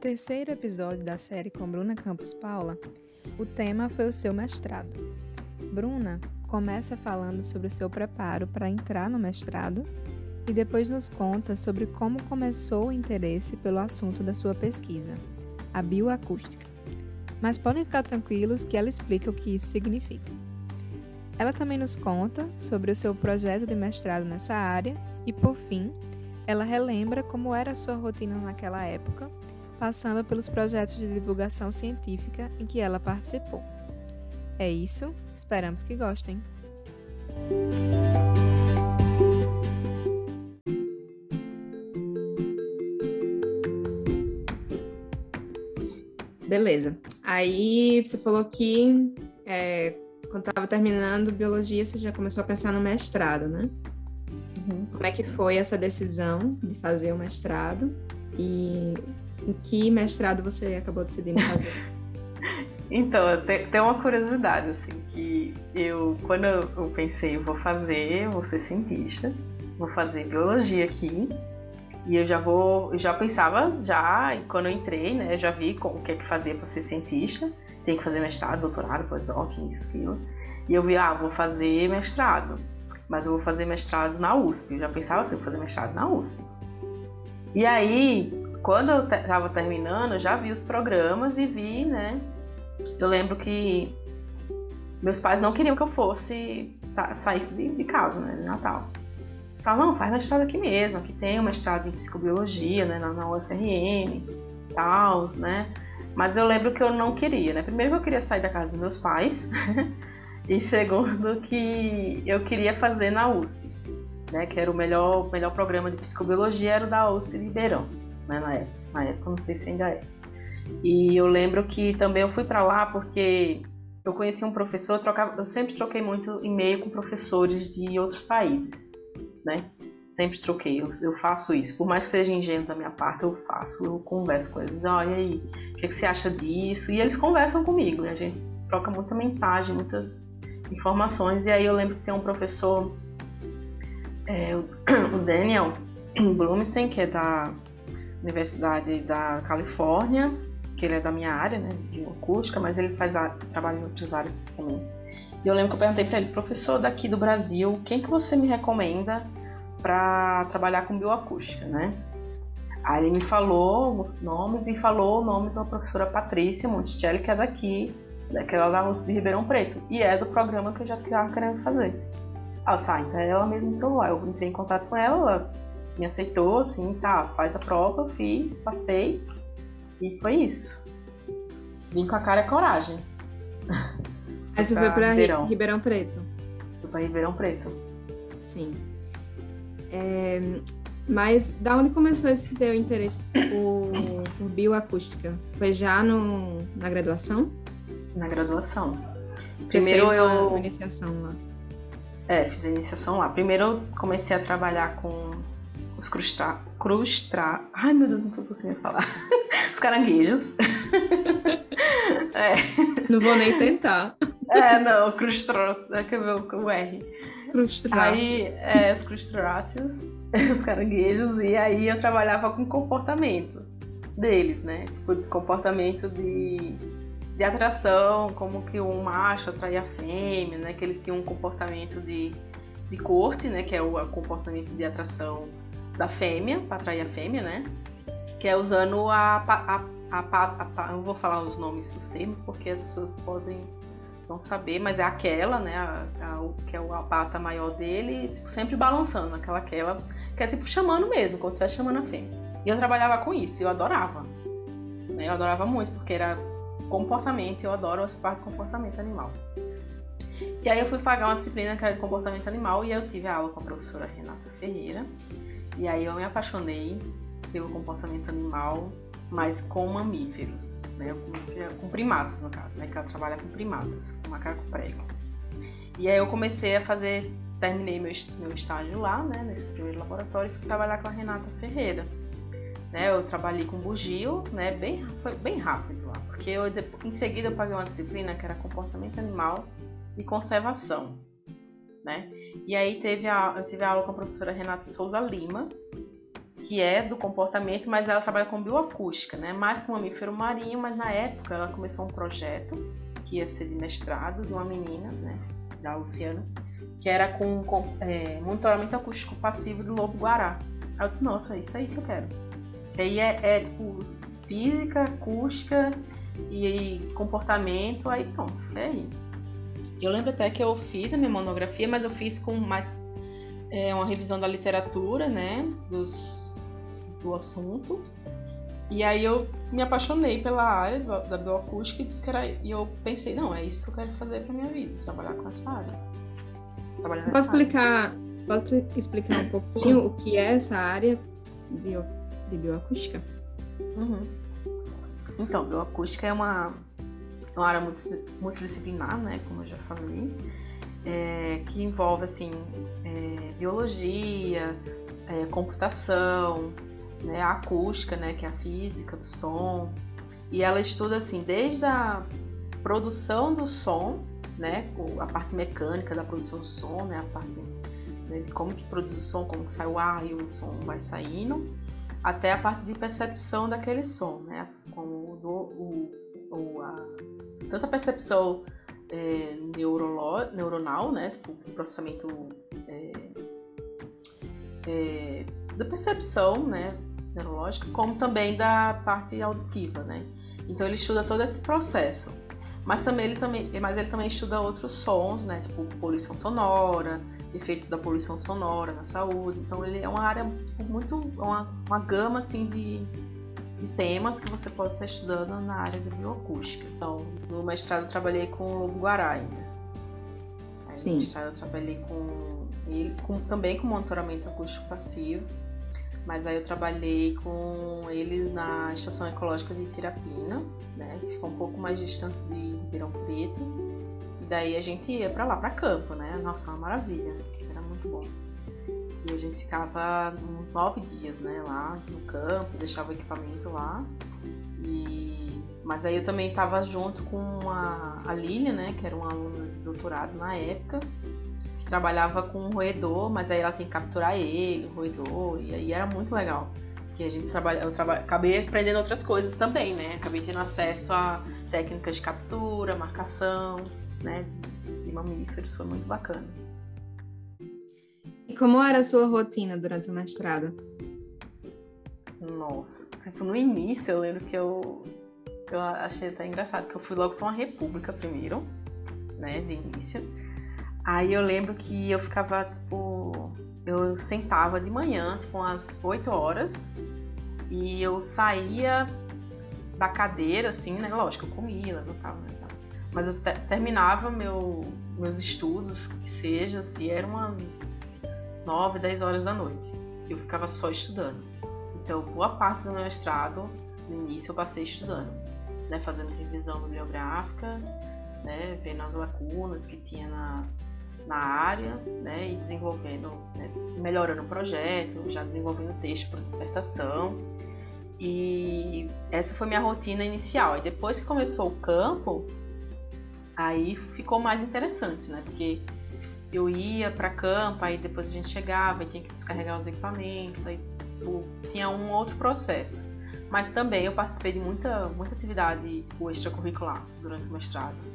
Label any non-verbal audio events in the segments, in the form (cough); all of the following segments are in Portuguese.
terceiro episódio da série com Bruna Campos Paula, o tema foi o seu mestrado. Bruna começa falando sobre o seu preparo para entrar no mestrado e depois nos conta sobre como começou o interesse pelo assunto da sua pesquisa, a bioacústica. Mas podem ficar tranquilos que ela explica o que isso significa. Ela também nos conta sobre o seu projeto de mestrado nessa área e, por fim, ela relembra como era a sua rotina naquela época, passando pelos projetos de divulgação científica em que ela participou. É isso, esperamos que gostem. Beleza. Aí você falou que é, quando estava terminando biologia, você já começou a pensar no mestrado, né? Uhum. Como é que foi essa decisão de fazer o mestrado e em que mestrado você acabou decidindo fazer? (laughs) então, tem uma curiosidade, assim, que eu, quando eu pensei, eu vou fazer, vou ser cientista, vou fazer biologia aqui, e eu já vou, eu já pensava, já, quando eu entrei, né, já vi o que é que fazia para ser cientista, tem que fazer mestrado, doutorado, pós-doc, isso, aquilo. E eu vi, ah, vou fazer mestrado mas eu vou fazer mestrado na USP. Eu já pensava assim, vou fazer mestrado na USP. E aí, quando eu estava terminando, eu já vi os programas e vi, né? Eu lembro que meus pais não queriam que eu fosse sa saísse de, de, casa, né, de Natal. Falavam, não, faz mestrado aqui mesmo, aqui tem um mestrado em psicobiologia, né, na, na UFRN, tal, né? Mas eu lembro que eu não queria, né? Primeiro que eu queria sair da casa dos meus pais, (laughs) E segundo, que eu queria fazer na USP, né? Que era o melhor, melhor programa de psicobiologia, era o da USP Ribeirão, né? Na época, na época, não sei se ainda é. E eu lembro que também eu fui para lá porque eu conheci um professor, eu, trocava, eu sempre troquei muito e-mail com professores de outros países, né? Sempre troquei, eu, eu, faço isso. Por mais que seja ingênuo da minha parte, eu faço, eu converso com eles. Olha aí, o que, que, você acha disso? E eles conversam comigo, né? A gente troca muita mensagem, muitas informações. E aí eu lembro que tem um professor, é, o (clears throat) Daniel Blumstein, que é da Universidade da Califórnia, que ele é da minha área, né, de acústica, mas ele faz a, trabalho em outras áreas também. E eu lembro que eu perguntei para ele, professor daqui do Brasil, quem que você me recomenda para trabalhar com bioacústica, né? Aí ele me falou os nomes e falou o nome da professora Patrícia Monticelli, que é daqui daquela da USP de Ribeirão Preto. E é do programa que eu já estava querendo fazer. Ah, então ela mesmo entrou lá. Eu entrei em contato com ela, ela me aceitou, assim, ah, faz a prova, fiz, passei. E foi isso. Vim com a cara e coragem. (laughs) Aí você foi pra Ribeirão. Ribeirão Preto? Fui pra Ribeirão Preto. Sim. É, mas da onde começou esse seu interesse por, por bioacústica? Foi já no, na graduação? na graduação. Você Primeiro eu. iniciação lá. É, fiz a iniciação lá. Primeiro eu comecei a trabalhar com os crustra... crustra... Ai, meu Deus, não tô conseguindo falar. (laughs) os caranguejos. (laughs) é. Não vou nem tentar. É, não, crustra... É que eu o R. Crustáceos. Aí, é, os crustáceos, (laughs) os caranguejos, e aí eu trabalhava com comportamento deles, né? Tipo, comportamento de de atração, como que um macho atraía a fêmea, né? Que eles tinham um comportamento de, de corte, né? Que é o comportamento de atração da fêmea, para atrair a fêmea, né? Que é usando a, a, a, a, não vou falar os nomes, os termos, porque as pessoas podem não saber, mas é aquela, né? A, que é a pata maior dele, tipo, sempre balançando, aquela aquela que é tipo chamando mesmo, se estivesse chamando a fêmea. E eu trabalhava com isso, eu adorava. Né? Eu adorava muito, porque era comportamento, eu adoro essa parte de comportamento animal. E aí eu fui pagar uma disciplina que era de comportamento animal e eu tive a aula com a professora Renata Ferreira. E aí eu me apaixonei pelo comportamento animal, mas com mamíferos, né? Eu comecei com primatas, no caso, né? Que ela trabalha com primatas, com macaco prego. E aí eu comecei a fazer, terminei meu, meu estágio lá, né? Nesse primeiro laboratório e fui trabalhar com a Renata Ferreira. Né, eu trabalhei com bugio, né, bem, foi bem rápido lá, porque eu, em seguida eu paguei uma disciplina que era comportamento animal e conservação, né? E aí teve a, eu tive a aula com a professora Renata Souza Lima, que é do comportamento, mas ela trabalha com bioacústica, né? Mais com mamífero marinho, mas na época ela começou um projeto que ia ser de mestrado de uma menina, né? Da Luciana, que era com, com é, monitoramento acústico passivo do lobo-guará. Aí eu disse, nossa, é isso aí que eu quero. Aí é, é tipo física, acústica e, e comportamento, aí pronto, foi aí. Eu lembro até que eu fiz a minha monografia, mas eu fiz com mais é, uma revisão da literatura, né, dos, do assunto. E aí eu me apaixonei pela área da bioacústica e, disse que era, e eu pensei, não, é isso que eu quero fazer para minha vida, trabalhar com essa área. Trabalhar pode explicar, pode explicar um pouquinho o que é essa área bio, de bioacústica? Uhum. Então, bioacústica é uma, uma área multidisciplinar, né, como eu já falei, é, que envolve assim é, biologia, é, computação, né, a acústica, né, que é a física do som, e ela estuda assim desde a produção do som, né, a parte mecânica da produção do som, né, a parte né, de como que produz o som, como que sai o ar e o som vai saindo, até a parte de percepção daquele som, né, como o, o, a, tanto a percepção é, neurolo, neuronal, né, tipo, o processamento é, é, da percepção, né, neurológica, como também da parte auditiva, né. Então ele estuda todo esse processo. Mas também ele também, mas ele também estuda outros sons, né, tipo poluição sonora, efeitos da poluição sonora na saúde. Então ele é uma área tipo, muito uma, uma gama assim de, de temas que você pode estar estudando na área de bioacústica. Então, no mestrado eu trabalhei com o Lobo Guará ainda. Aí, Sim. No mestrado eu trabalhei com ele, com, também com monitoramento acústico passivo. Mas aí eu trabalhei com eles na estação ecológica de Tirapina, né, que fica um pouco mais distante de Ribeirão Preto. E daí a gente ia para lá, para campo, né? Nossa, uma maravilha, era muito bom. E a gente ficava uns nove dias, né, lá no campo, deixava o equipamento lá. E... Mas aí eu também estava junto com a, a Lília, né, que era uma aluna de doutorado na época, trabalhava com um roedor, mas aí ela tem que capturar ele, o roedor, e aí era muito legal. Que a gente trabalha, eu traba, acabei aprendendo outras coisas também, né? Acabei tendo acesso a técnicas de captura, marcação, né? De mamíferos, foi muito bacana. E como era a sua rotina durante o mestrado? Nossa, tipo, no início eu lembro que eu, eu achei até engraçado, que eu fui logo para uma república primeiro, né, de início. Aí eu lembro que eu ficava, tipo, eu sentava de manhã, tipo, umas 8 horas, e eu saía da cadeira, assim, né? Lógico, eu comia, levantava, né? Mas eu terminava meu, meus estudos, que seja, se assim, eram umas 9, 10 horas da noite. Eu ficava só estudando. Então, boa parte do meu mestrado, no início, eu passei estudando, né? Fazendo revisão bibliográfica, né? Vendo as lacunas que tinha na, na área, né, e desenvolvendo, né, melhorando o projeto, já desenvolvendo texto para dissertação. E essa foi minha rotina inicial. E depois que começou o campo, aí ficou mais interessante, né? Porque eu ia para campo, aí depois a gente chegava e tinha que descarregar os equipamentos, aí tipo, tinha um outro processo. Mas também eu participei de muita, muita atividade extracurricular durante o mestrado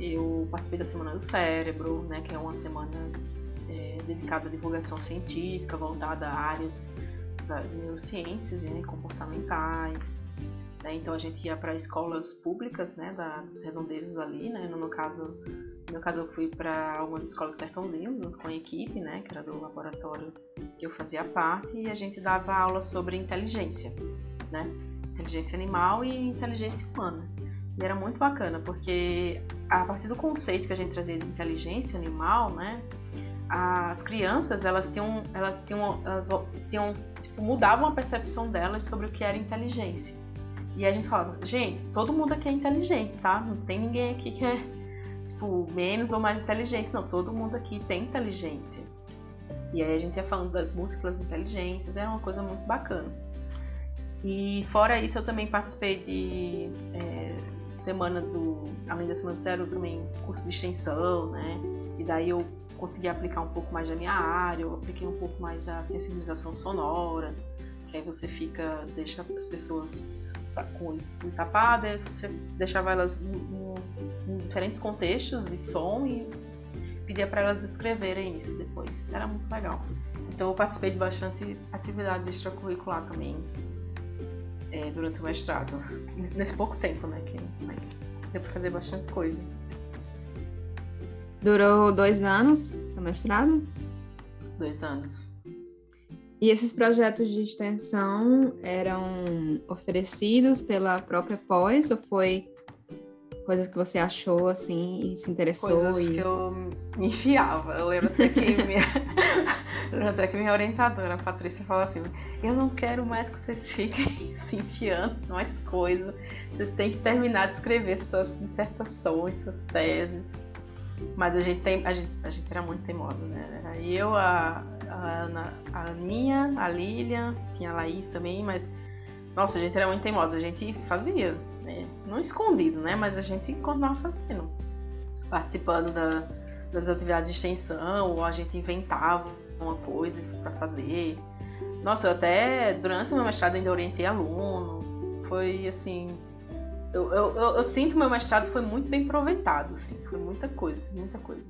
eu participei da Semana do Cérebro, né, que é uma semana é, dedicada à divulgação científica, voltada a áreas de neurociências e né, comportamentais. Né, então a gente ia para escolas públicas, né, das redondezas ali, né, no meu caso, no meu caso eu fui para algumas escolas sertãozinho com a equipe, né, que era do laboratório que eu fazia parte, e a gente dava aula sobre inteligência, né, inteligência animal e inteligência humana. E era muito bacana, porque a partir do conceito que a gente trazia de inteligência animal, né? As crianças, elas tinham, elas tinham, elas tinham, tipo, mudavam a percepção delas sobre o que era inteligência. E a gente falava, gente, todo mundo aqui é inteligente, tá? Não tem ninguém aqui que é, tipo, menos ou mais inteligente. Não, todo mundo aqui tem inteligência. E aí a gente ia falando das múltiplas inteligências, é uma coisa muito bacana. E fora isso, eu também participei de é, semana do. Além da semana do zero, também curso de extensão, né? E daí eu consegui aplicar um pouco mais da minha área, eu apliquei um pouco mais da sensibilização sonora, que aí você fica, deixa as pessoas com tapada, você deixava elas em, em, diferentes contextos de som e pedia para elas escreverem isso depois. Era muito legal. Então eu participei de bastante atividade extracurricular também é, durante o mestrado. Nesse pouco tempo, né? Que, mas deu para fazer bastante coisa. Durou dois anos seu mestrado? Dois anos. E esses projetos de extensão eram oferecidos pela própria pós ou foi coisas que você achou assim e se interessou? Coisas e... que eu me enfiava. Eu lembro até que minha, (laughs) até que minha orientadora, a Patrícia, falou assim: Eu não quero mais que vocês fiquem (laughs) se enfiando mais coisas. Vocês têm que terminar de escrever suas dissertações, suas teses. Mas a gente, tem, a gente, a gente era muito teimosa, né? Eu, a, a Ana, a Aninha, a Lilian, tinha a Laís também, mas nossa, a gente era muito teimosa, a gente fazia, né? Não escondido, né? Mas a gente continuava fazendo. Participando da, das atividades de extensão, ou a gente inventava uma coisa para fazer. Nossa, eu até durante o meu mestrado ainda orientei aluno. Foi assim. Eu, eu, eu, eu sinto que meu mestrado foi muito bem aproveitado, assim. Foi muita coisa, muita coisa.